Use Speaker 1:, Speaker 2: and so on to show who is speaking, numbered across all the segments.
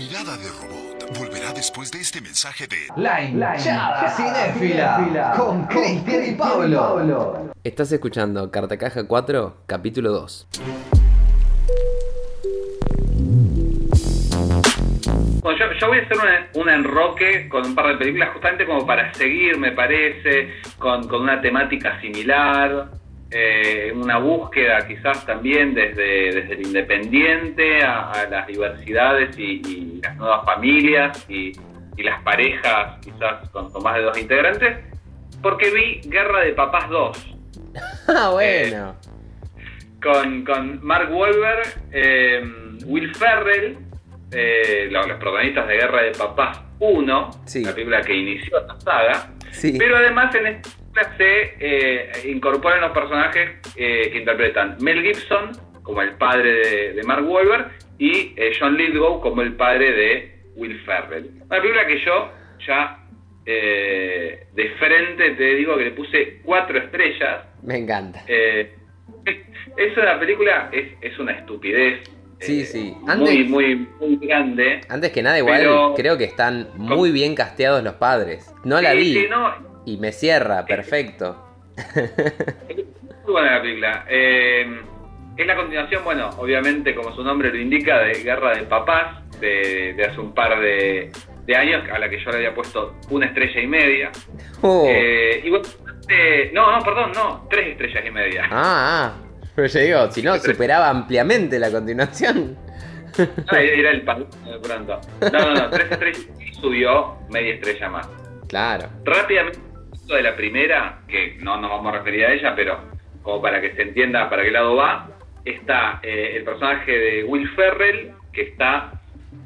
Speaker 1: Mirada de Robot volverá después de este mensaje de
Speaker 2: La hinchada cinéfila con Cristian y Pablo.
Speaker 3: Estás escuchando Cartacaja 4, capítulo 2.
Speaker 4: Bueno, yo, yo voy a hacer una- un enroque con un par de películas justamente como para seguir, me parece, con, con una temática similar, eh, una búsqueda quizás también desde, desde el independiente a, a las diversidades y, y las nuevas familias y, y las parejas quizás con, más de dos integrantes, porque vi Guerra de Papás 2
Speaker 3: Ah, bueno.
Speaker 4: con, con Mark Wahlberg, eh, Will Ferrell, eh, los, los protagonistas de Guerra de Papás 1,
Speaker 3: Sí.
Speaker 4: la película que inició la saga,
Speaker 3: Sí.
Speaker 4: pero además en esta película se eh, incorporan los personajes eh, que interpretan Mel Gibson como el padre de, de Mark Wahlberg y eh, John Lithgow como el padre de Will Ferrell. Una película que yo ya eh, de frente te digo que le puse cuatro estrellas.
Speaker 3: Me encanta.
Speaker 4: Eh, es una película, es, es una estupidez.
Speaker 3: Sí, sí.
Speaker 4: Muy,
Speaker 3: Antes-
Speaker 4: muy, muy grande.
Speaker 3: Antes que nada, igual creo que están muy bien casteados los padres. No la
Speaker 4: Sí,
Speaker 3: vi
Speaker 4: sí, no,
Speaker 3: y me cierra, perfecto.
Speaker 4: muy buena la película. Eh, es la continuación, bueno, obviamente, como su nombre lo indica, de Guerra de Papás, de, de hace un par de, de años, a la que yo le había puesto una estrella y media.
Speaker 3: Oh.
Speaker 4: Eh, y bueno, eh, no, no, perdón, no, tres estrellas y media.
Speaker 3: Ah, ah. Pero yo digo, si no, superaba ampliamente la continuación.
Speaker 4: Ah, era el pan de pronto. No, no, no, tres estrellas y subió media estrella más.
Speaker 3: Claro.
Speaker 4: Rápidamente, de la primera, que no nos vamos a referir a ella, pero como para que se entienda para qué lado va, está eh, el personaje de Will Ferrell, que está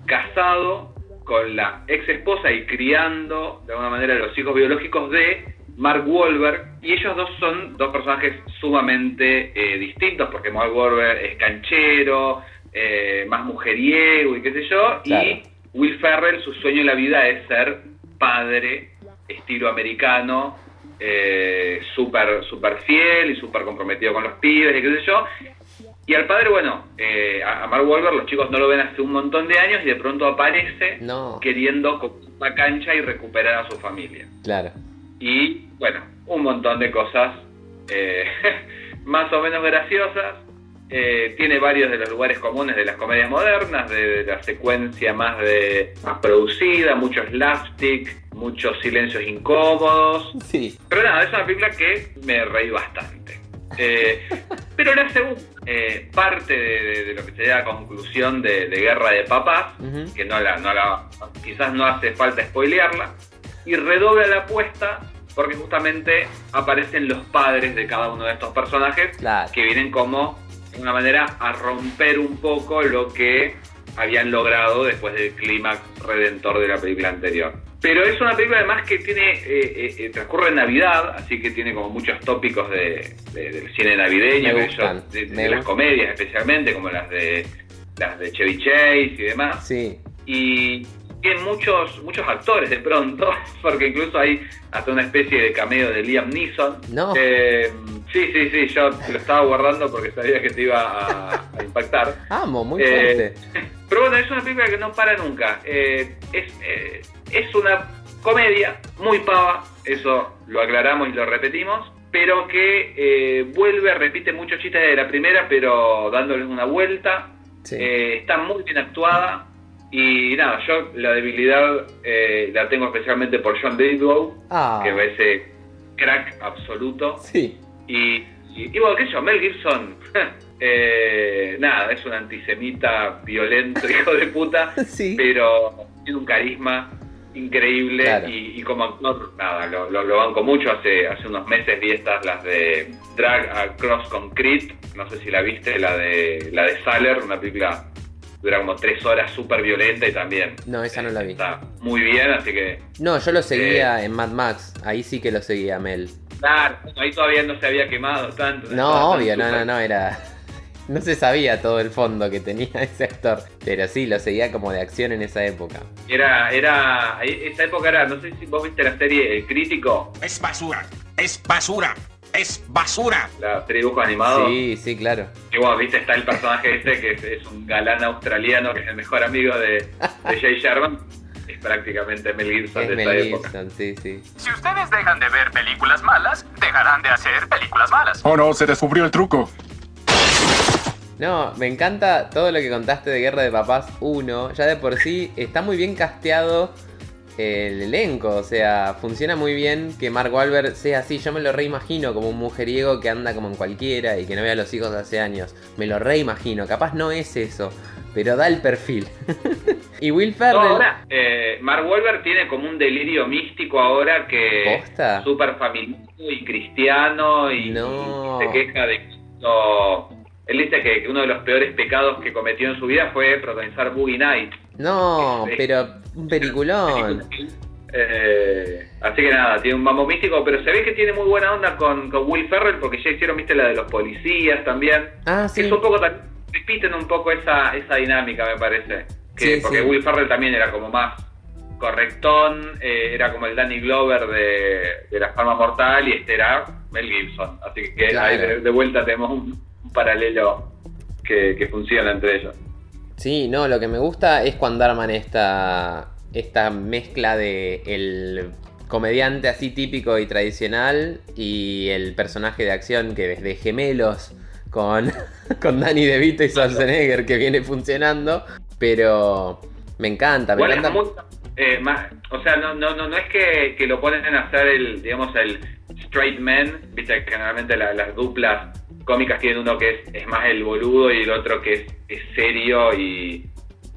Speaker 4: casado con la ex esposa y criando de alguna manera los hijos biológicos de Mark Wahlberg, y ellos dos son dos personajes sumamente eh, distintos, porque Mark Wahlberg es canchero, eh, más mujeriego y qué sé yo,
Speaker 3: Claro.
Speaker 4: y Will Ferrell, su sueño en la vida es ser padre, estilo americano, eh, súper super fiel y súper comprometido con los pibes y qué sé yo. Y al padre, bueno, eh, a Mark Wahlberg los chicos no lo ven hace un montón de años y de pronto aparece
Speaker 3: No.
Speaker 4: queriendo una cancha y recuperar a su familia.
Speaker 3: Claro.
Speaker 4: Y bueno, un montón de cosas eh, más o menos graciosas. Eh, tiene varios de los lugares comunes de las comedias modernas, de, de la secuencia más, de, más producida, mucho slapstick, muchos silencios incómodos.
Speaker 3: Sí.
Speaker 4: Pero nada, es una película que me reí bastante. Eh, pero la segunda eh, parte de, de- de lo que sería la conclusión de, de Guerra de Papás, que no la, no la, quizás no hace falta spoilearla, y redobla la apuesta porque justamente aparecen los padres de cada uno de estos personajes
Speaker 3: Claro.
Speaker 4: que vienen como, de alguna manera, a romper un poco lo que habían logrado después del clímax redentor de la película anterior. Pero es una película además que tiene eh, eh, eh, transcurre en Navidad, así que tiene como muchos tópicos de, de- del cine navideño,
Speaker 3: Me gustan,
Speaker 4: de, de
Speaker 3: me
Speaker 4: las comedias especialmente, como las de las de Chevy Chase y demás
Speaker 3: Sí.
Speaker 4: y tiene muchos muchos actores de pronto, porque incluso hay hasta una especie de cameo de Liam Neeson.
Speaker 3: No.
Speaker 4: Eh, sí, sí, sí, yo lo estaba guardando porque sabía que te iba a, a impactar.
Speaker 3: Amo, muy
Speaker 4: Eh,
Speaker 3: fuerte.
Speaker 4: Pero bueno, es una película que no para nunca. Eh, es, es una comedia muy pava, eso lo aclaramos y lo repetimos, pero que vuelve, repite muchos chistes de la primera, pero dándoles una vuelta.
Speaker 3: Sí.
Speaker 4: Está muy bien actuada. Y nada, yo la debilidad eh, la tengo especialmente por John Lithgow,
Speaker 3: Ah.
Speaker 4: que es ese crack absoluto.
Speaker 3: Sí.
Speaker 4: Y, y, y bueno, qué sé yo, Mel Gibson, eh, nada, es un antisemita violento, hijo de puta,
Speaker 3: Sí.
Speaker 4: pero tiene un carisma increíble
Speaker 3: Claro.
Speaker 4: y, y como actor, nada, lo, lo, lo banco mucho. Hace, hace unos meses vi estas, las de Drag Across Concrete, no sé si la viste, la de, la de Saller, una película dura como tres horas, súper violenta y también
Speaker 3: No, esa no la vi.
Speaker 4: está muy bien, así que
Speaker 3: No, yo lo seguía
Speaker 4: Eh.
Speaker 3: en Mad Max. Ahí sí que lo seguía Mel.
Speaker 4: Claro, ahí todavía no se había quemado tanto.
Speaker 3: No, obvio, no, no, no, era. No se sabía todo el fondo que tenía ese actor. Pero sí, lo seguía como de acción en esa época.
Speaker 4: Era, era, ahí- esa época era, no sé si vos viste la serie El Crítico.
Speaker 1: Es basura, es basura.
Speaker 5: Es basura.
Speaker 4: De dibujos animados.
Speaker 3: Sí, sí, claro.
Speaker 4: Y bueno, viste, está el personaje ese que es, es un galán australiano, que es el mejor amigo de, de Jay Sherman. Es prácticamente Mel Gibson
Speaker 3: Es
Speaker 4: de
Speaker 3: Mel
Speaker 4: esa época.
Speaker 3: Gibson, sí, sí.
Speaker 5: Si ustedes dejan de ver películas malas, dejarán de hacer películas malas.
Speaker 6: Oh no, se descubrió el truco.
Speaker 3: No, me encanta todo lo que contaste de Guerra de Papás 1. Ya de por sí está muy bien casteado el elenco. O sea, funciona muy bien que Mark Wahlberg sea así. Yo me lo reimagino como un mujeriego que anda como en cualquiera y que no ve a los hijos de hace años. Me lo reimagino. Capaz no es eso, pero da el perfil. y Will
Speaker 4: No,
Speaker 3: Ferrell.
Speaker 4: ahora, eh, Mark Wahlberg tiene como un delirio místico ahora que
Speaker 3: ¿Posta?
Speaker 4: súper familiar y cristiano y,
Speaker 3: No.
Speaker 4: y se queja de que no- él dice que uno de los peores pecados que cometió en su vida fue protagonizar Boogie Nights.
Speaker 3: No, pero un peliculón.
Speaker 4: Eh, así que nada, tiene un mambo místico, pero se ve que tiene muy buena onda con, con Will Ferrell porque ya hicieron, viste, la de los policías también.
Speaker 3: Ah,
Speaker 4: Que
Speaker 3: sí.
Speaker 4: es un poco repiten un poco esa, esa dinámica, me parece. Que,
Speaker 3: Sí,
Speaker 4: porque
Speaker 3: sí.
Speaker 4: Will Ferrell también era como más correctón, eh, era como el Danny Glover de, de La Farma Mortal y este era Mel Gibson. Así que
Speaker 3: Claro.
Speaker 4: ahí de, de vuelta tenemos un, un paralelo que, que funciona entre ellos.
Speaker 3: Sí, no, lo que me gusta es cuando arman esta, esta mezcla de el comediante así típico y tradicional y el personaje de acción que desde gemelos con, con Danny DeVito y Schwarzenegger que viene funcionando, pero me encanta, me encanta.
Speaker 4: muy- eh, más- o sea, no, no, no, no es que, que lo ponen a hacer el, digamos, el straight man, viste que generalmente la- las duplas cómicas tienen uno que es, es más el boludo y el otro que es, es serio y,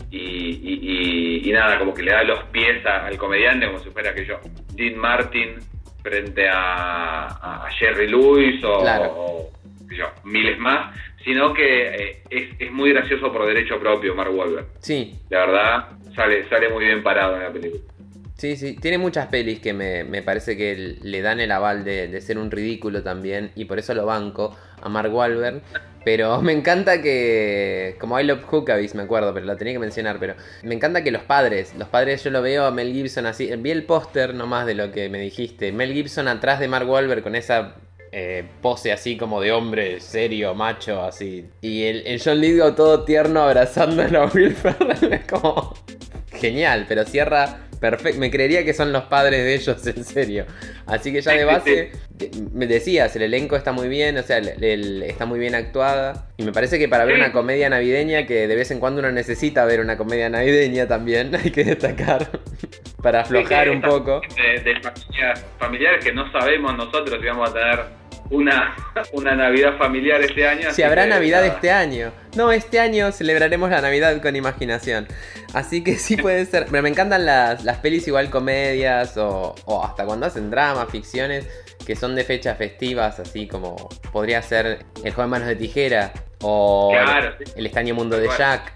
Speaker 4: y, y- nada, como que le da los pies a- al comediante como si fuera que yo, Dean Martin frente a, Jerry Lewis o,
Speaker 3: Claro.
Speaker 4: o, yo, miles más, sino que eh, es, es muy gracioso por derecho propio Mark Wahlberg.
Speaker 3: Sí,
Speaker 4: La verdad, sale, sale muy bien parado en la película.
Speaker 3: Sí, sí, tiene muchas pelis que me, me parece que le dan el aval de, de ser un ridículo también y por eso lo banco a Mark Wahlberg. Pero me encanta que, como I Love Hookabies me acuerdo, pero lo tenía que mencionar, pero me encanta que los padres, los padres yo lo veo a Mel Gibson así, vi el póster nomás de lo que me dijiste, Mel Gibson atrás de Mark Wahlberg con esa eh, pose así como de hombre serio, macho, así. Y el, el John Lithgow todo tierno abrazándolo a Will Ferrell, es como genial, pero cierra perfecto. Me creería que son los padres de ellos, en serio. Así que ya de base, me decías, el elenco está muy bien, o sea, el- el- está muy bien actuada. Y me parece que para ver una comedia navideña, que de vez en cuando uno necesita ver una comedia navideña también, hay que destacar, para aflojar
Speaker 4: Sí,
Speaker 3: un poco.
Speaker 4: De, de familias, familiares que no sabemos nosotros si vamos a tener una, una Navidad familiar este año.
Speaker 3: Si habrá
Speaker 4: que,
Speaker 3: Navidad
Speaker 4: nada.
Speaker 3: este año. No, este año celebraremos la Navidad con imaginación. Así que sí puede ser. Pero me encantan las, las pelis igual comedias o, o hasta cuando hacen dramas, ficciones que son de fechas festivas, así como podría ser El joven manos de tijera o
Speaker 4: Claro, sí.
Speaker 3: El extraño mundo de. Jack.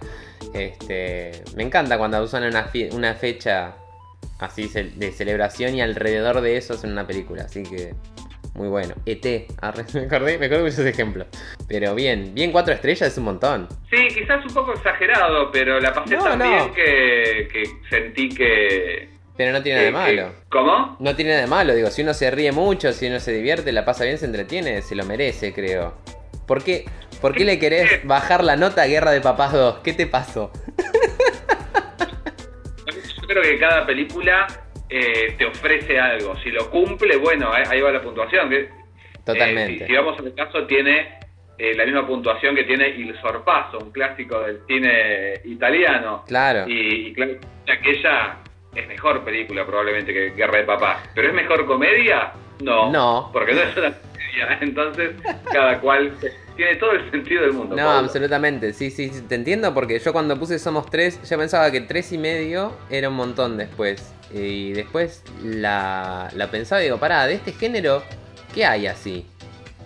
Speaker 3: Este, me encanta cuando usan una, una fecha así de celebración y alrededor de eso hacen una película. Así que muy bueno. ET, arre, me acordé, me acordé de esos ejemplos. Pero bien, bien cuatro estrellas es un montón.
Speaker 4: Sí, quizás un poco exagerado, pero la pasé
Speaker 3: No,
Speaker 4: tan
Speaker 3: no.
Speaker 4: bien que, que sentí que...
Speaker 3: Pero no tiene nada de malo.
Speaker 4: ¿Cómo?
Speaker 3: No tiene nada de malo, digo, si uno se ríe mucho, si uno se divierte, la pasa bien, se entretiene, se lo merece, creo. ¿Por qué, ¿Por qué le querés bajar la nota a Guerra de Papás 2? ¿Qué te pasó?
Speaker 4: Yo creo que cada película eh, te ofrece algo. Si lo cumple, bueno, ahí, ahí va la puntuación. que-
Speaker 3: Totalmente.
Speaker 4: Eh, si, si vamos al caso, tiene eh, la misma puntuación que tiene Il Sorpaso, un clásico del cine italiano.
Speaker 3: Claro.
Speaker 4: Y, y claro, aquella es mejor película probablemente que Guerra de Papás. ¿Pero es mejor comedia? No.
Speaker 3: No.
Speaker 4: Porque no es una Entonces, cada cual tiene todo el sentido del mundo.
Speaker 3: No,
Speaker 4: Pablo.
Speaker 3: absolutamente, sí, sí, sí, te entiendo porque yo cuando puse Somos tres ya pensaba que tres y medio era un montón después. Y después la, la pensaba y digo, pará, de este género, ¿qué hay así?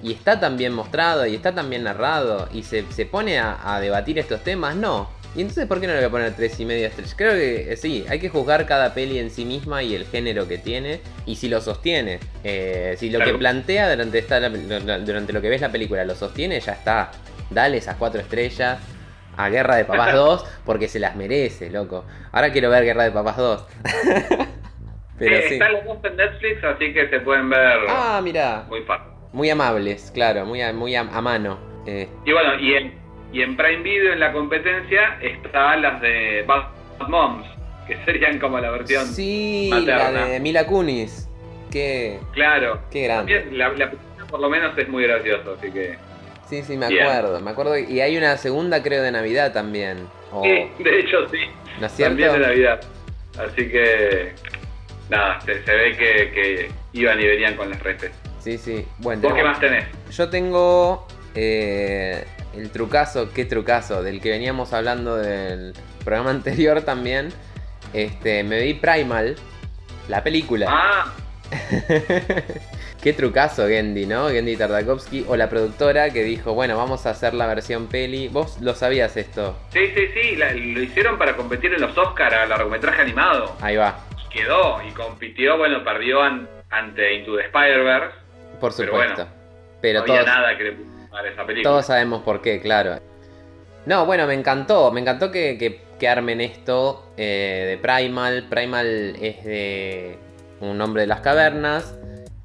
Speaker 3: Y está tan bien mostrado y está tan bien narrado y se, se pone a, a debatir estos temas, no. Y entonces, ¿por qué no le voy a poner tres y medio estrellas? Creo que eh, sí, hay que juzgar cada peli en sí misma y el género que tiene y si lo sostiene. Eh, si lo que plantea durante, esta, durante lo que ves la película lo sostiene, ya está. Dale esas cuatro estrellas a Guerra de Papás 2 porque se las merece, loco. Ahora quiero ver Guerra de Papás 2. Pero
Speaker 4: Eh,
Speaker 3: sí.
Speaker 4: Están los dos en Netflix, así que se pueden ver
Speaker 3: Ah, mira.
Speaker 4: muy fácil.
Speaker 3: Muy amables, claro, muy a, muy a, a mano. Eh,
Speaker 4: Y bueno, y en, y en Prime Video en la competencia están las de Bad Moms, que serían como la versión.
Speaker 3: sí,
Speaker 4: materna.
Speaker 3: la de Mila Kunis. Qué,
Speaker 4: Claro.
Speaker 3: qué grande.
Speaker 4: La, la por lo menos es muy gracioso, así que.
Speaker 3: Sí, sí, me
Speaker 4: Bien.
Speaker 3: acuerdo, me acuerdo. Y hay una segunda, creo, de Navidad también.
Speaker 4: Sí, de hecho sí.
Speaker 3: ¿No es cierto?
Speaker 4: También de Navidad. Así que. Nada, se, se ve que, que iban y venían con las redes.
Speaker 3: Sí, sí. Bueno,
Speaker 4: ¿Vos qué más tenés?
Speaker 3: Yo tengo eh, el trucazo, qué trucazo, del que veníamos hablando del programa anterior también. Este, me vi Primal, la película.
Speaker 4: Ah,
Speaker 3: qué trucazo Gendy, ¿no? Gendy Tartakovsky o la productora que dijo, bueno, vamos a hacer la versión peli. Vos lo sabías esto.
Speaker 4: sí, sí, sí. la- lo hicieron para competir en los Oscar a largometraje animado.
Speaker 3: Ahí va,
Speaker 4: Quedó y compitió, bueno, perdió an- ante Into the Spider-Verse.
Speaker 3: Por
Speaker 4: Pero
Speaker 3: supuesto.
Speaker 4: bueno,
Speaker 3: Pero,
Speaker 4: no había
Speaker 3: todos,
Speaker 4: nada que le pusiera a esa película.
Speaker 3: todos sabemos por qué, claro. No, bueno, me encantó, me encantó que, que- que armen esto eh, de Primal. Primal es de un hombre de las cavernas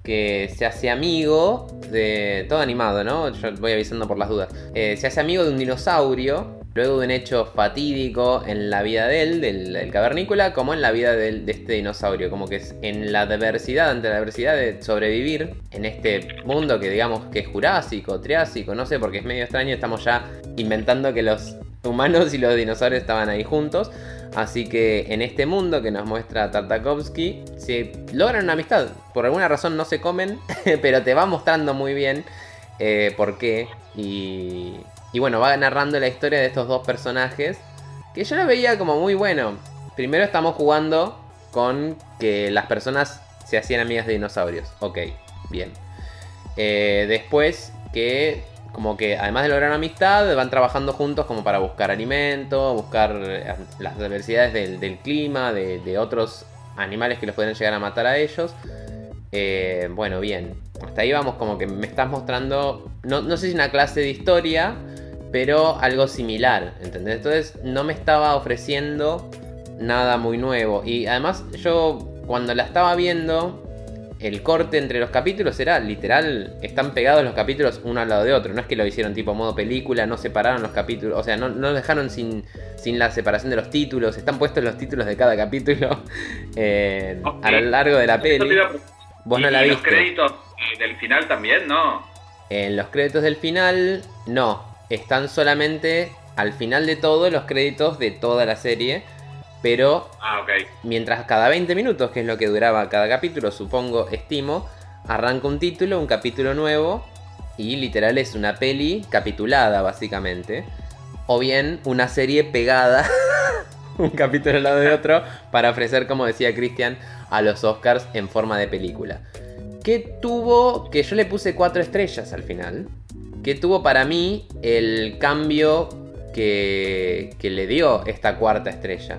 Speaker 3: que se hace amigo de... Todo animado, ¿no? Yo voy avisando por las dudas. Eh, se hace amigo de un dinosaurio, luego de un hecho fatídico en la vida de él, del, cavernícola, como en la vida de este dinosaurio. Como que es en la adversidad, ante la adversidad de sobrevivir en este mundo que digamos que es jurásico, triásico, no sé, porque es medio extraño, estamos ya inventando que los humanos y los dinosaurios estaban ahí juntos. Así que en este mundo que nos muestra Tartakovsky, se logran una amistad. Por alguna razón no se comen, pero te va mostrando muy bien eh, por qué. Y, y bueno, va narrando la historia de estos dos personajes. Que yo lo veía como muy bueno. Primero estamos jugando con que las personas se hacían amigas de dinosaurios. Ok, bien. Eh, después que como que además de lograr amistad, van trabajando juntos como para buscar alimento, buscar eh, las adversidades del, clima, de, de otros animales que los pueden llegar a matar a ellos. Eh, bueno, bien. Hasta ahí vamos como que me estás mostrando, no, no sé si una clase de historia, pero algo similar, ¿entendés? Entonces no me estaba ofreciendo nada muy nuevo. Y además yo cuando la estaba viendo, el corte entre los capítulos era literal, están pegados los capítulos uno al lado de otro. No es que lo hicieron tipo modo película, no separaron los capítulos, o sea, no, no dejaron sin, sin la separación de los títulos, están puestos los títulos de cada capítulo eh, a lo largo de la peli. Vos
Speaker 4: ¿Y-
Speaker 3: no la
Speaker 4: y los
Speaker 3: viste.
Speaker 4: créditos eh, del final también, ¿no?
Speaker 3: En los créditos del final, no. Están solamente al final de todo los créditos de toda la serie. Pero
Speaker 4: Ah,
Speaker 3: mientras cada 20 minutos, que es lo que duraba cada capítulo, supongo, estimo, arranca un título, un capítulo nuevo. Y literal es una peli capitulada, básicamente. O bien una serie pegada, un capítulo al lado de otro, para ofrecer, como decía Cristian, a los Oscars en forma de película. Que tuvo, que yo le puse cuatro estrellas al final. Que tuvo para mí el cambio que, le dio esta cuarta estrella.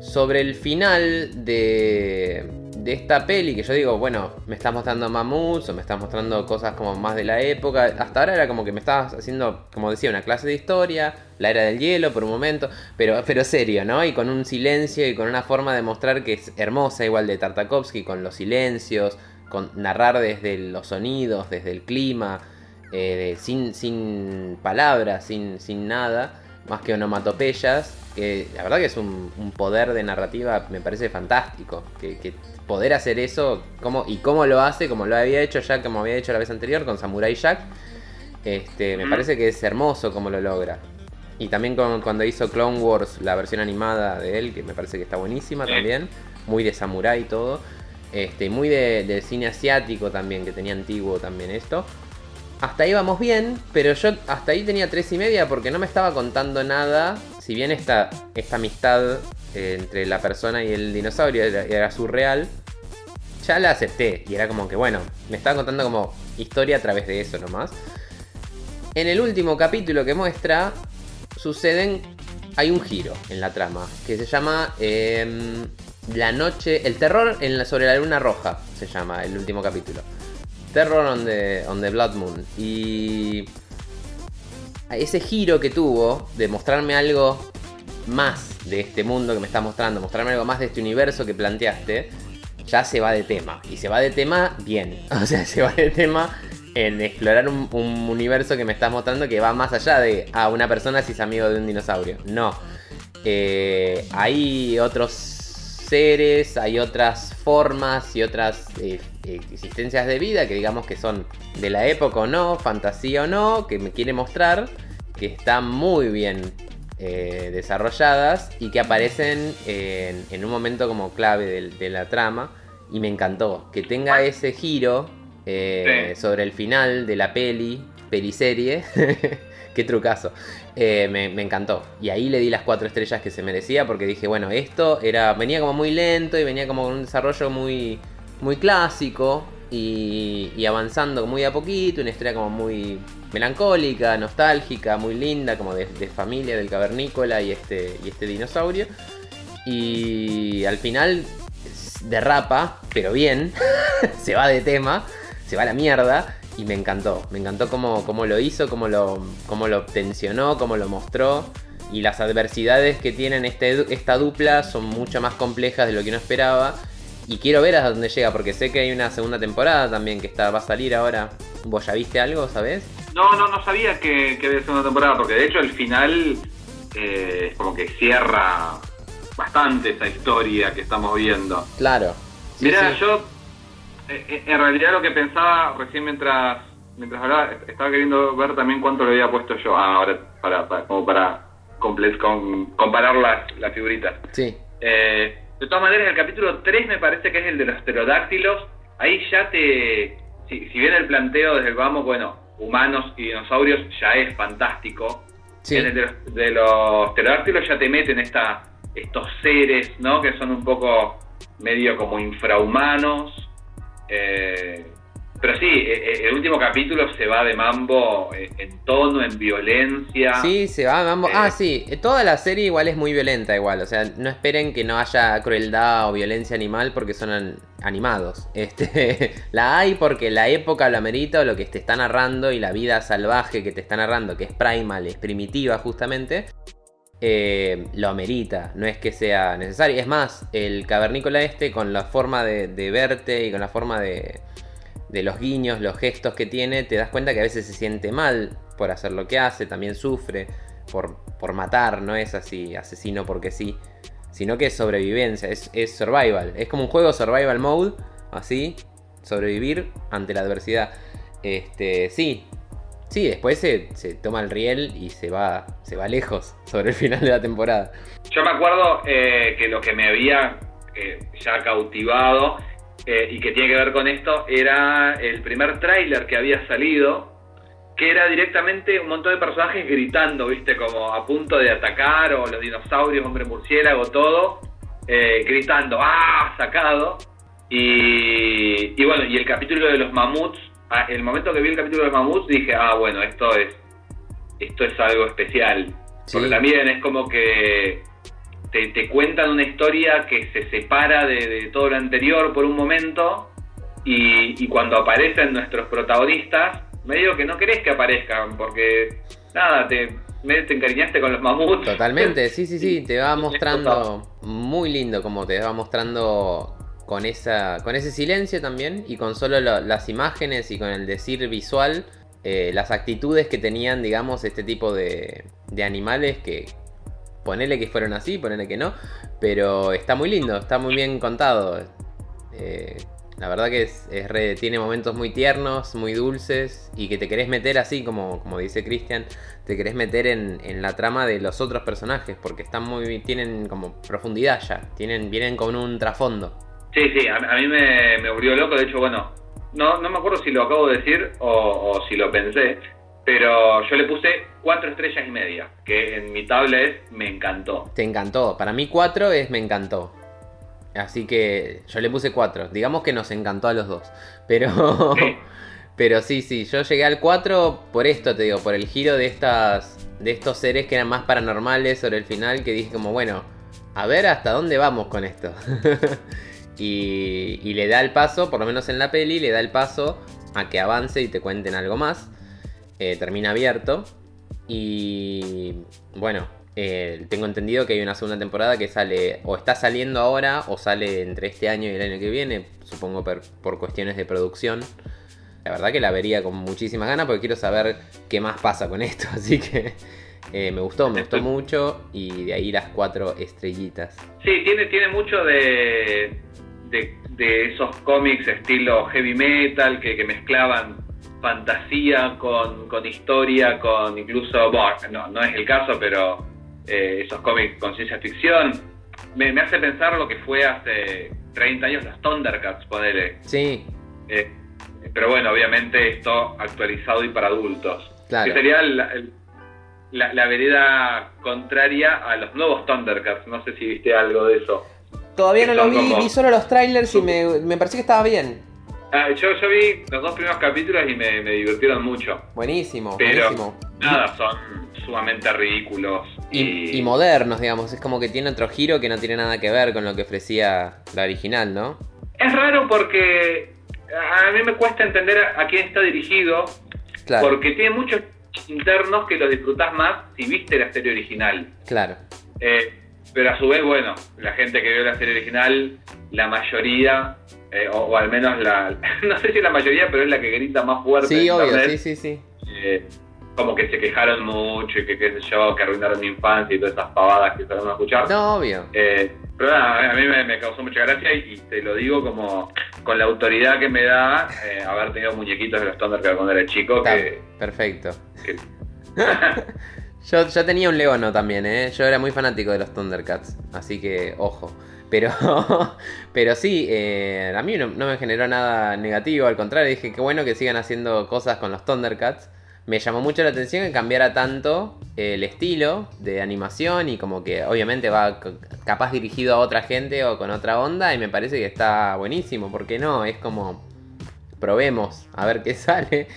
Speaker 3: Sobre el final de, de esta peli, que yo digo, bueno, me estás mostrando mamuts o me estás mostrando cosas como más de la época. Hasta ahora era como que me estabas haciendo, como decía, una clase de historia, la era del hielo por un momento, pero, pero serio, ¿no? Y con un silencio y con una forma de mostrar que es hermosa, igual de Tartakovsky, con los silencios, con narrar desde los sonidos, desde el clima, eh, sin, sin palabras, sin, sin nada, más que onomatopeyas, que la verdad que es un, un poder de narrativa, me parece fantástico, que, que poder hacer eso, cómo, y cómo lo hace, como lo había hecho ya, como había hecho la vez anterior con Samurai Jack, este, me parece que es hermoso como lo logra. Y también con- cuando hizo Clone Wars, la versión animada de él, que me parece que está buenísima también, muy de samurai y todo. Este, muy de, de cine asiático también, que tenía antiguo también esto. Hasta ahí vamos bien, pero yo hasta ahí tenía tres y media porque no me estaba contando nada. Si bien esta, esta amistad eh, entre la persona y el dinosaurio era, surreal, ya la acepté. Y era como que, bueno, me estaba contando como historia a través de eso nomás. En el último capítulo que muestra, suceden. Hay un giro en la trama que se llama em, La Noche. El terror en la, sobre la luna roja se llama el último capítulo. Terror on the, Blood Moon. Y. Ese giro que tuvo de mostrarme algo más de este mundo que me estás mostrando, mostrarme algo más de este universo que planteaste, ya se va de tema. Y se va de tema bien. O sea, se va de tema en explorar un, un universo que me estás mostrando que va más allá de a una persona si es amigo de un dinosaurio. No. Eh, hay otros seres, hay otras formas y otras eh, existencias de vida que digamos que son de la época o no, fantasía o no, que me quiere mostrar que están muy bien eh, desarrolladas y que aparecen en, en un momento como clave de, de la trama. Y me encantó que tenga ese giro eh,
Speaker 4: Sí.
Speaker 3: sobre el final de la peli, peliserie. Qué trucazo. Eh, me, encantó. Y ahí le di las cuatro estrellas que se merecía porque dije, bueno, esto era venía como muy lento y venía como con un desarrollo muy, muy clásico y, y avanzando muy a poquito, una historia como muy melancólica, nostálgica, muy linda, como de, de familia del cavernícola y este, y este dinosaurio. Y al final derrapa, pero bien, se va de tema, se va a la mierda y me encantó. Me encantó cómo, cómo lo hizo, cómo lo, cómo lo tensionó, cómo lo mostró. Y las adversidades que tienen este, esta dupla son mucho más complejas de lo que uno esperaba. Y quiero ver a dónde llega, porque sé que hay una segunda temporada también que está, va a salir ahora. ¿Vos ya viste algo, sabes?
Speaker 4: No, no, no sabía que, que había segunda temporada, porque de hecho el final eh, es como que cierra bastante esa historia que estamos viendo.
Speaker 3: Claro. Sí,
Speaker 4: Mira,
Speaker 3: sí.
Speaker 4: yo en realidad lo que pensaba recién mientras mientras hablaba, estaba queriendo ver también cuánto le había puesto yo. Ah, ahora, para, para- como para comple- con- comparar las, las figuritas.
Speaker 3: Sí.
Speaker 4: Eh, de todas maneras, el capítulo 3 me parece que es el de los pterodáctilos. Ahí ya te. Si, si bien el planteo desde el vamos, bueno, humanos y dinosaurios ya es fantástico.
Speaker 3: Sí.
Speaker 4: En el de los, de los pterodáctilos ya te meten esta, estos seres, ¿no? Que son un poco medio como infrahumanos. Eh, pero sí, eh, eh, el último capítulo se va de mambo eh, en tono, en violencia.
Speaker 3: Sí, se va, vamos.
Speaker 4: Eh.
Speaker 3: Ah, sí, toda la serie igual es muy violenta igual, o sea, no esperen que no haya crueldad o violencia animal porque son an- animados. Este, la hay porque la época lo amerita o lo que te está narrando y la vida salvaje que te está narrando, que es primal, es primitiva justamente, eh, lo amerita, no es que sea necesario. Es más, el cavernícola este con la forma de, de verte y con la forma de, de los guiños, los gestos que tiene, te das cuenta que a veces se siente mal por hacer lo que hace, también sufre por, por matar, no es así asesino porque sí, sino que es sobrevivencia, es, es survival, es como un juego survival mode, así, sobrevivir ante la adversidad. Este, sí, sí, después se, se toma el riel y se va, se va lejos sobre el final de la temporada.
Speaker 4: Yo me acuerdo eh, que lo que me había eh, ya cautivado eh, y que tiene que ver con esto era el primer tráiler que había salido, que era directamente un montón de personajes gritando, viste, como a punto de atacar, o los dinosaurios, hombre murciélago, todo, eh, gritando, ¡ah! sacado. Y, y bueno, y el capítulo de los mamuts, el momento que vi el capítulo de los mamuts dije, ah, bueno, esto es, esto es algo especial. Porque también es como que te, te cuentan una historia que se separa de, de todo lo anterior por un momento y, y cuando aparecen nuestros protagonistas, medio que no querés que aparezcan porque, nada, te, te encariñaste con los mamuts.
Speaker 3: Totalmente, sí, sí, sí, te va mostrando muy lindo como te va mostrando con esa con ese silencio también y con solo lo- las imágenes y con el decir visual eh, las actitudes que tenían, digamos, este tipo de, de animales que ponele que fueron así, ponele que no, pero está muy lindo, está muy bien contado. Eh, la verdad que es, es re- tiene momentos muy tiernos, muy dulces y que te querés meter así, como, como dice Cristian, te querés meter en, en la trama de los otros personajes porque están muy tienen como profundidad ya, tienen vienen con un trasfondo.
Speaker 4: Sí, sí, a, a mí me, me volvió loco. De hecho, bueno, no, no me acuerdo si lo acabo de decir o, o si lo pensé, pero yo le puse cuatro estrellas y media, que en mi tabla es me encantó.
Speaker 3: Te encantó. Para mí 4 es me encantó. Así que yo le puse 4. Digamos que nos encantó a los dos. Pero
Speaker 4: Sí.
Speaker 3: pero sí, sí, yo llegué al 4 por esto, te digo, por el giro de estas de estos seres que eran más paranormales sobre el final que dije como, bueno, a ver hasta dónde vamos con esto. y, y le da el paso, por lo menos en la peli, le da el paso a que avance y te cuenten algo más. Eh, termina abierto. Y bueno, eh, tengo entendido que hay una segunda temporada que sale o está saliendo ahora o sale entre este año y el año que viene, supongo por, por cuestiones de producción. la verdad que la vería con muchísimas ganas porque quiero saber qué más pasa con esto. Así que eh, me gustó, me gustó mucho y de ahí las cuatro estrellitas.
Speaker 4: Sí, tiene, tiene mucho de, de, de esos cómics estilo heavy metal que, que mezclaban fantasía con, con historia, con incluso, bueno, no, no es el caso, pero eh, esos cómics con ciencia ficción. Me, me hace pensar lo que fue hace 30 años los Thundercats, ponele.
Speaker 3: Sí,
Speaker 4: Eh, pero bueno, obviamente esto actualizado y para adultos.
Speaker 3: Claro.
Speaker 4: Que sería la- la vereda contraria a los nuevos Thundercats. No sé si viste algo de eso.
Speaker 3: Todavía no
Speaker 4: Que
Speaker 3: lo
Speaker 4: son
Speaker 3: vi,
Speaker 4: como-
Speaker 3: vi solo los trailers y me, me pareció que estaba bien.
Speaker 4: Ah, yo, yo vi los dos primeros capítulos y me, me divirtieron mucho.
Speaker 3: Buenísimo,
Speaker 4: Pero
Speaker 3: buenísimo.
Speaker 4: nada, son sumamente ridículos.
Speaker 3: Y, y modernos, digamos, es como que tiene otro giro que no tiene nada que ver con lo que ofrecía la original, ¿no?
Speaker 4: Es raro porque a mí me cuesta entender a, a quién está dirigido.
Speaker 3: Claro,
Speaker 4: Porque tiene muchos internos que los disfrutás más si viste la serie original.
Speaker 3: claro.
Speaker 4: Eh, pero a su vez, bueno, la gente que vio la serie original, la mayoría, eh, o, o al menos la, no sé si la mayoría, pero es la que grita más fuerte.
Speaker 3: Sí, obvio,
Speaker 4: internet,
Speaker 3: sí, sí, sí.
Speaker 4: eh, como que se quejaron mucho y que qué sé yo, que arruinaron mi infancia y todas esas pavadas que solemos escuchar.
Speaker 3: No, obvio.
Speaker 4: Eh, pero nada, a mí me, me causó mucha gracia y, y te lo digo como con la autoridad que me da eh, haber tenido muñequitos de los Thundercats cuando era chico.
Speaker 3: Está
Speaker 4: Que,
Speaker 3: perfecto.
Speaker 4: que-
Speaker 3: Yo, yo tenía un leono también, ¿eh? Yo era muy fanático de los Thundercats, así que ojo. Pero, pero sí, eh, a mí no, no me generó nada negativo, al contrario, dije que bueno que sigan haciendo cosas con los Thundercats. Me llamó mucho la atención que cambiara tanto el estilo de animación y como que obviamente va capaz dirigido a otra gente o con otra onda y me parece que está buenísimo, ¿por qué no? Es como probemos a ver qué sale.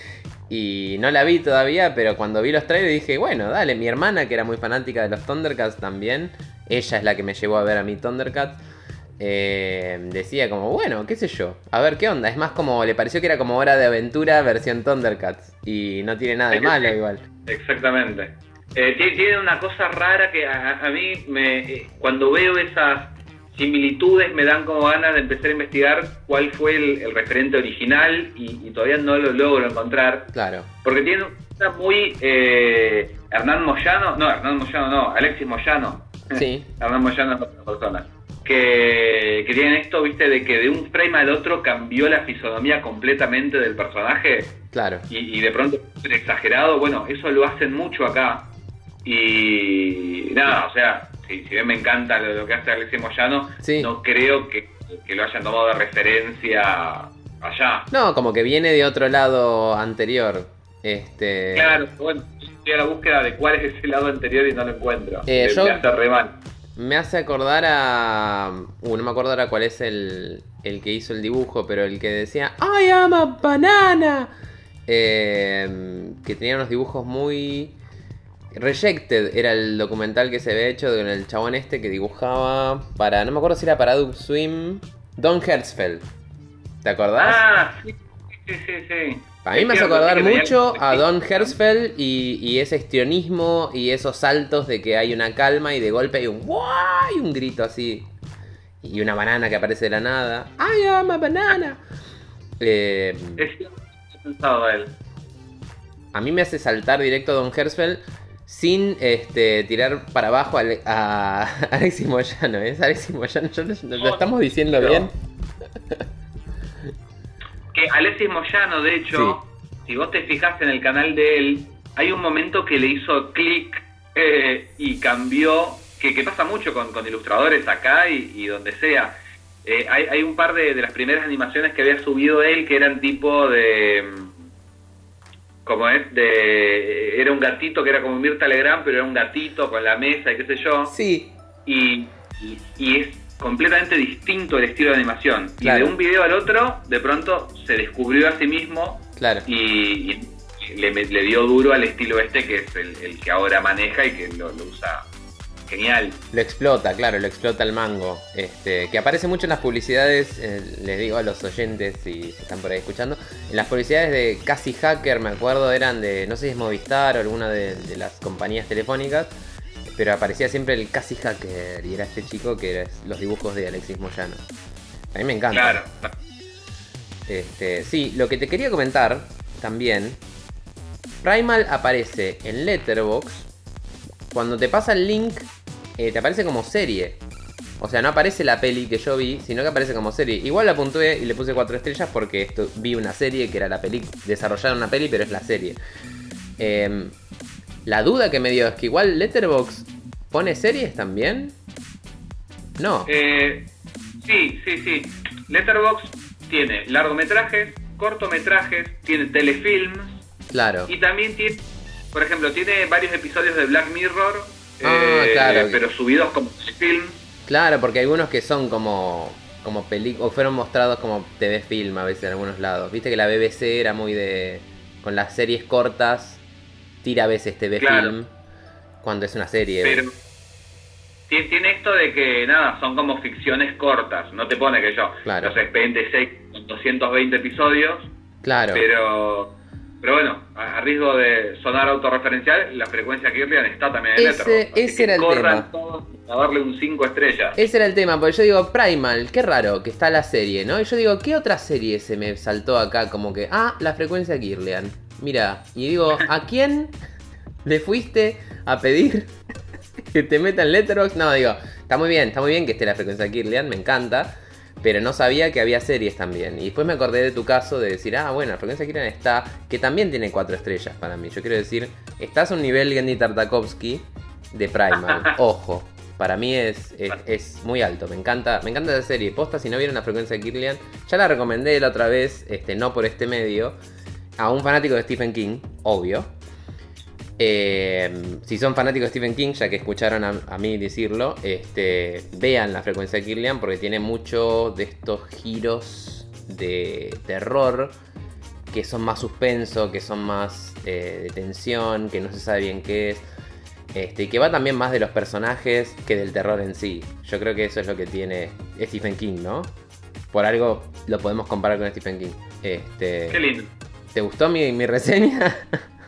Speaker 3: Y no la vi todavía, pero cuando vi los trailers dije, bueno, dale, mi hermana que era muy fanática de los Thundercats también, ella es la que me llevó a ver a mi Thundercats, eh, decía como, bueno, qué sé yo, a ver qué onda, es más como, le pareció que era como hora de aventura versión Thundercats, y no tiene nada de malo igual.
Speaker 4: Exactamente. Eh, tiene, tiene una cosa rara que a, a mí, me, eh, cuando veo esas similitudes, me dan como ganas de empezar a investigar cuál fue el, el referente original y, y todavía no lo logro encontrar.
Speaker 3: Claro,
Speaker 4: Porque tiene una muy eh, Hernán Moyano, no, Hernán Moyano no, Alexis Moyano.
Speaker 3: sí,
Speaker 4: Hernán Moyano es otra persona. Que, que tienen esto, viste, de que de un frame al otro cambió la fisonomía completamente del personaje
Speaker 3: claro.
Speaker 4: y, y de pronto exagerado. Bueno, eso lo hacen mucho acá. Y nada, o sea, si, si bien me encanta lo, lo que hace Alexis Moyano,
Speaker 3: Sí.
Speaker 4: no creo que, que lo hayan tomado de referencia allá.
Speaker 3: No, como que viene de otro lado anterior. Este.
Speaker 4: Claro, bueno, estoy a la búsqueda de cuál es ese lado anterior y no lo encuentro.
Speaker 3: Eh,
Speaker 4: Me-
Speaker 3: yo-
Speaker 4: me hace re mal.
Speaker 3: Me hace acordar a. Uh, no me acuerdo ahora cuál es el, el que hizo el dibujo, pero el que decía I am a banana. Eh, que tenía unos dibujos muy. Rejected era el documental que se había hecho con el chabón este que dibujaba para. No me acuerdo si era para Adult Swim. Don Hertzfeld. ¿Te acordás?
Speaker 4: Ah, sí, sí, sí, sí.
Speaker 3: A mí me hace acordar mucho a Don Hertzfeld y, y ese histrionismo y esos saltos de que hay una calma y de golpe hay un ¡guay! y un grito así. Y una banana que aparece de la nada. I am a banana. Eh,
Speaker 4: Es pensado él.
Speaker 3: a mí me hace saltar directo a Don Hertzfeld sin este, tirar para abajo a, a Alexis Moyano. ¿Es Alexis Moyano? ¿Yo lo, lo estamos diciendo
Speaker 4: No.
Speaker 3: bien?
Speaker 4: Que Alexis Moyano, de hecho, si vos te fijas en el canal de él, hay un momento que le hizo clic eh, y cambió, que, que pasa mucho con, con ilustradores acá y, y donde sea. Eh, hay, hay un par de, de las primeras animaciones que había subido él que eran tipo de... Como es, de... Era un gatito que era como Mirta Legrand, pero era un gatito con la mesa y qué sé yo.
Speaker 3: Sí.
Speaker 4: y, y- y es completamente distinto el estilo de animación.
Speaker 3: Claro.
Speaker 4: Y de un video al otro, de pronto se descubrió a sí mismo
Speaker 3: Claro.
Speaker 4: y, y le, dio duro al estilo este que es el, el que ahora maneja y que lo, lo usa genial.
Speaker 3: Lo explota, claro, lo explota el mango. Este, que aparece mucho en las publicidades, eh, les digo a los oyentes si están por ahí escuchando. En las publicidades de Casi Hacker, me acuerdo, eran de, no sé si es Movistar o alguna de, de las compañías telefónicas. Pero aparecía siempre el Casi Hacker y era este chico que era los dibujos de Alexis Moyano. A mí me encanta.
Speaker 4: Claro.
Speaker 3: Este, sí, lo que te quería comentar también. Primal aparece en Letterbox. Cuando te pasa el link, eh, te aparece como serie. O sea, no aparece la peli que yo vi, sino que aparece como serie. Igual la puntué y le puse 4 estrellas porque esto, vi una serie que era la peli. Desarrollaron una peli, pero es la serie. Em, la duda que me dio es que igual Letterbox pone series también. No.
Speaker 4: Eh, sí, sí, sí. Letterboxd tiene largometrajes, cortometrajes, tiene telefilms
Speaker 3: claro.
Speaker 4: y también tiene, por ejemplo, tiene varios episodios de Black Mirror,
Speaker 3: Ah,
Speaker 4: eh,
Speaker 3: claro.
Speaker 4: pero subidos como telefilms.
Speaker 3: Claro, porque hay algunos que son como como películas o fueron mostrados como TV film a veces en algunos lados. Viste que la BBC era muy de con las series cortas tira a veces TV
Speaker 4: Claro.
Speaker 3: film cuando es una serie.
Speaker 4: Pero ti- tiene esto de que, nada, son como ficciones cortas. No te pone que yo,
Speaker 3: Claro.
Speaker 4: los expedientes 6 con 220 episodios,
Speaker 3: claro.
Speaker 4: pero pero bueno, a, riesgo de sonar autorreferencial, la frecuencia Kirlian está también en
Speaker 3: Ese-
Speaker 4: Letterboxd, así
Speaker 3: ese
Speaker 4: que
Speaker 3: era el
Speaker 4: corran
Speaker 3: tema.
Speaker 4: todos a darle un 5 estrellas.
Speaker 3: Ese era el tema, porque yo digo, Primal, qué raro que está la serie, ¿no? Y yo digo, ¿qué otra serie se me saltó acá? Como que, ah, la frecuencia Kirlian. Mira, y digo, ¿a quién le fuiste a pedir que te meta en Letterboxd? No, digo, está muy bien, está muy bien que esté la frecuencia Kirlian, me encanta. Pero no sabía que había series también. Y después me acordé de tu caso de decir, ah, bueno, la frecuencia Kirlian está, que también tiene cuatro estrellas para mí. Yo quiero decir, estás a un nivel Gendy Tartakovsky de Primal. Ojo, para mí es, es, es muy alto. Me encanta, me encanta esa serie. Posta, si no vieron la frecuencia de Kirlian, ya la recomendé la otra vez, este, no por este medio, a un fanático de Stephen King, obvio. Eh, si son fanáticos de Stephen King, ya que escucharon a, a mí decirlo, este, vean la frecuencia de Kirlian porque tiene mucho de estos giros de terror que son más suspenso, que son más eh, de tensión, que no se sabe bien qué es. Este, y que va también más de los personajes que del terror en sí. Yo creo que eso es lo que tiene Stephen King, ¿no? Por algo lo podemos comparar con Stephen King. Este,
Speaker 4: Qué lindo.
Speaker 3: ¿Te gustó mi, mi reseña?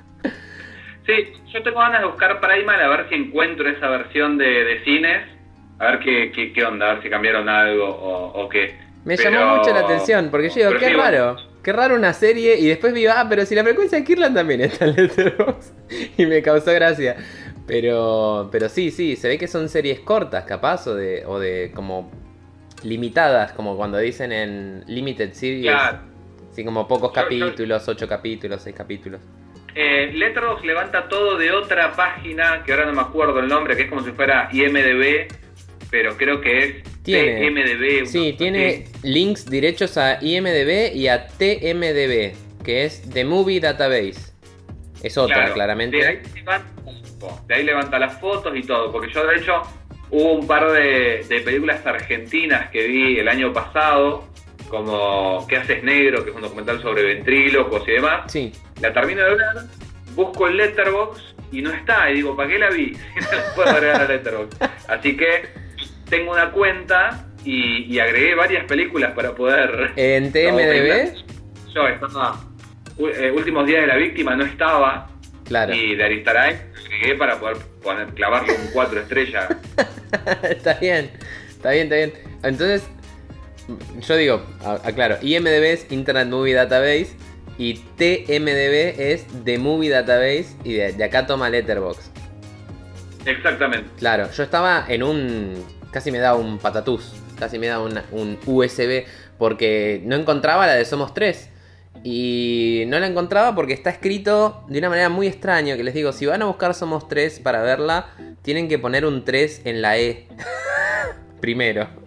Speaker 4: Sí, yo tengo ganas de buscar Primal a ver si encuentro esa versión de, de cines, a ver qué, qué, qué onda, a ver si cambiaron algo o, o qué.
Speaker 3: Me
Speaker 4: Pero-
Speaker 3: llamó mucho la atención, porque yo digo,
Speaker 4: pero
Speaker 3: qué
Speaker 4: sí,
Speaker 3: raro, qué raro una serie, y después vi, ah, pero si la frecuencia de Kirlan también está en Letterboxd, y me causó gracia. Pero, pero sí, sí, se ve que son series cortas, capaz, o de, o de como limitadas, como cuando dicen en Limited Series,
Speaker 4: Claro.
Speaker 3: así como pocos
Speaker 4: Yo- yo-
Speaker 3: capítulos, ocho capítulos, seis capítulos.
Speaker 4: Eh, Letterboxd levanta todo de otra página, que ahora no me acuerdo el nombre, que es como si fuera IMDB, pero creo que es
Speaker 3: Tiene.
Speaker 4: TMDB.
Speaker 3: Sí, tiene
Speaker 4: así.
Speaker 3: links derechos a IMDB y a TMDB, que es The Movie Database. Es otra,
Speaker 4: Claro,
Speaker 3: claramente.
Speaker 4: De ahí, levanta, de ahí levanta las fotos y todo, porque yo de hecho hubo un par de, de películas argentinas que vi el año pasado, como ¿Qué haces negro?, que es un documental sobre ventrílocos y demás.
Speaker 3: Sí,
Speaker 4: La termino de ver, busco el Letterbox y no está, y digo, ¿para qué la vi? Si no la puedo agregar a Letterbox. Así que tengo una cuenta y, y agregué varias películas para poder...
Speaker 3: en TMDB,
Speaker 4: Yo estaba... eh, Últimos días de la víctima no estaba
Speaker 3: claro.
Speaker 4: y de Aristaray agregué para poder poner, clavarle un 4 estrellas.
Speaker 3: está bien, está bien, está bien. Entonces, yo digo, aclaro, IMDB es Internet Movie Database y TMDB es The Movie Database y de, de acá toma Letterboxd.
Speaker 4: Exactamente.
Speaker 3: Claro, yo estaba en un. Casi me da un patatús. Casi me da una- un USB. Porque no encontraba la de Somos 3. Y no la encontraba porque está escrito de una manera muy extraña. Que les digo, si van a buscar Somos 3 para verla, tienen que poner un 3 en la E. Primero.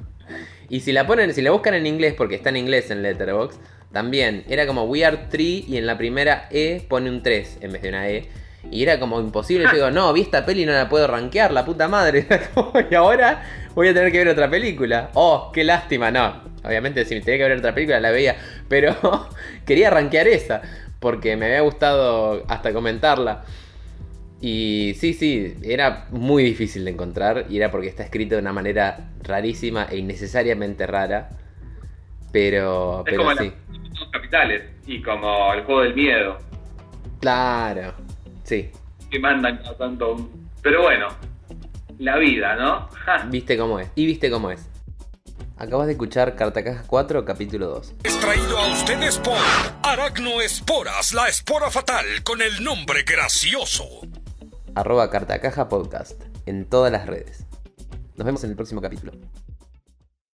Speaker 3: Y si la ponen, si la buscan en inglés, porque está en inglés en Letterboxd, también era como We Are 3 y en la primera E pone un 3 en vez de una E. Y era como imposible. Yo digo, no, vi esta peli y no la puedo rankear, la puta madre. Y ahora voy a tener que ver otra película. Oh, qué lástima. No, obviamente si me tenía que ver otra película la veía. Pero quería rankear esa. Porque me había gustado hasta comentarla. Y sí, sí, era muy difícil de encontrar. Y era porque está escrito de una manera rarísima e innecesariamente rara. Pero,
Speaker 4: Es
Speaker 3: pero
Speaker 4: como
Speaker 3: sí.
Speaker 4: los capitales y como el juego del miedo.
Speaker 3: Claro. Sí.
Speaker 4: Que mandan cada tanto. Pero bueno, la vida, ¿no?
Speaker 3: Viste cómo es. Y viste cómo es. Acabas de escuchar Cartacajas 4, capítulo 2.
Speaker 1: Es traído a ustedes por Aracnoesporas, la espora fatal con el nombre gracioso.
Speaker 3: Arroba Cartacaja Podcast en todas las redes. Nos vemos en el próximo capítulo.